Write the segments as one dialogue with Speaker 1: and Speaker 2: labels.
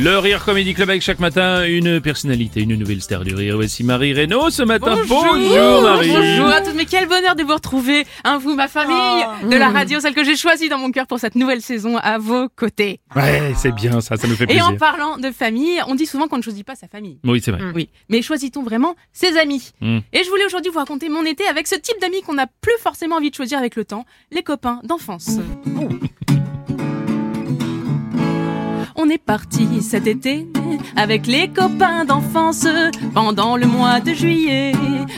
Speaker 1: Le Rire Comedy Club avec chaque matin une personnalité, une nouvelle star du rire. Voici Marie Reynaud ce matin. Marie.
Speaker 2: Bonjour à tous, mais quel bonheur de vous retrouver, hein, vous, ma famille, de la radio, celle que j'ai choisie dans mon cœur pour cette nouvelle saison à vos côtés.
Speaker 1: Ouais, c'est bien ça, ça nous fait
Speaker 2: Et
Speaker 1: plaisir.
Speaker 2: en parlant de famille, on dit souvent qu'on ne choisit pas sa famille.
Speaker 1: Oui, c'est vrai.
Speaker 2: Oui, mais choisit-on vraiment ses amis?
Speaker 1: Mm.
Speaker 2: Et je voulais aujourd'hui vous raconter mon été avec ce type d'amis qu'on n'a plus forcément envie de choisir avec le temps, les copains d'enfance. On est parti cet été avec les copains d'enfance pendant le mois de juillet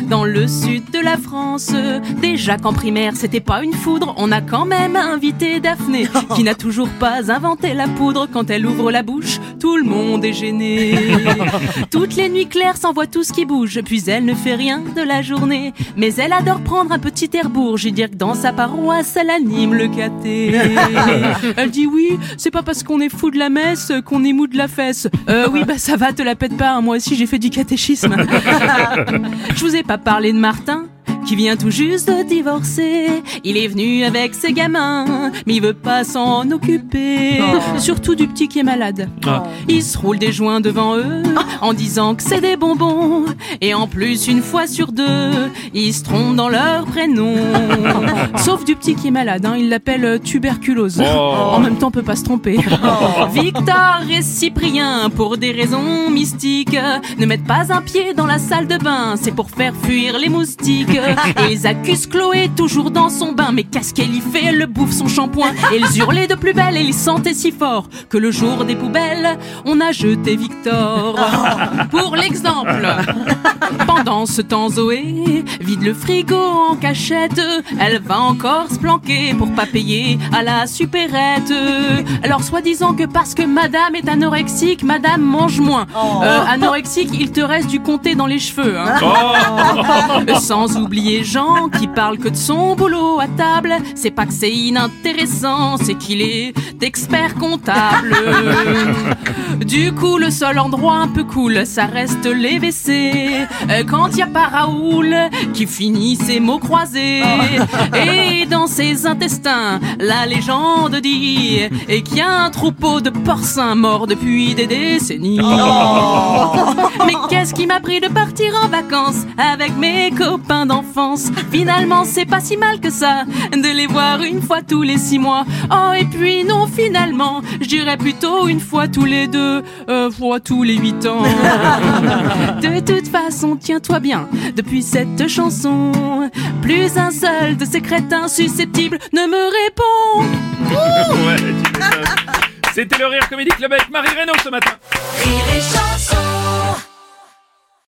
Speaker 2: dans le sud de la France. Déjà qu'en primaire c'était pas une foudre, on a quand même invité Daphné qui n'a toujours pas inventé la poudre. Quand elle ouvre la bouche, tout le monde est gêné. Toutes les nuits claires s'envoie tout ce qui bouge, puis elle ne fait rien de la journée. Mais elle adore prendre un petit air bourge et dire que dans sa paroisse elle anime le caté. Elle dit oui, c'est pas parce qu'on est fou de la messe qu'on est mou de la fesse. Euh, oui, bah ça va, te la pète pas, hein, moi aussi j'ai fait du catéchisme. Je vous ai pas parlé de Martin qui vient tout juste de divorcer. Il est venu avec ses gamins, mais il veut pas s'en occuper. Surtout du petit qui est malade.
Speaker 1: Ah.
Speaker 2: Il se roule des joints devant eux en disant que c'est des bonbons. Et en plus, une fois sur deux, ils se trompent dans leur prénom. Sauf du petit qui est malade, hein, il l'appelle euh, tuberculose. En même temps, on peut pas se tromper. Victor et Cyprien, pour des raisons mystiques, ne mettent pas un pied dans la salle de bain. C'est pour faire fuir les moustiques. Et ils accusent Chloé toujours dans son bain. Mais qu'est-ce qu'elle y fait? Elle le bouffe son shampoing. Et ils hurlaient de plus belle et ils sentaient si fort que le jour des poubelles, on a jeté Victor. Pour l'exemple. Pendant ce temps, Zoé vide le frigo en cachette. Elle va encore se planquer pour pas payer à la supérette. Alors, soi-disant que parce que madame est anorexique, madame mange moins. Euh, anorexique, il te reste du comté dans les cheveux. hein. Euh, Sans oublier Jean qui parle que de son boulot à table. C'est pas que c'est inintéressant, c'est qu'il est expert comptable. Du coup, le seul endroit un peu cool, ça reste les WC. Euh, Quand y a pas Raoul qui finit ses mots croisés. Et dans ses intestins, la légende dit et qu'il y a un troupeau de porcins morts depuis des décennies. Mais qu'est-ce qui m'a pris de partir en vacances avec mes copains d'enfance? Finalement, c'est pas si mal que ça de les voir une fois tous les six mois. Oh, et puis non, finalement, je dirais plutôt une fois tous les deux, euh, fois tous les huit ans. De toute façon, tiens-toi bien, depuis cette chanson, plus un seul de ces crétins susceptibles ne me répond.
Speaker 1: Ouais. C'était le Rire Comedy Club avec Marie Reynaud ce matin.
Speaker 2: Rire et chanson.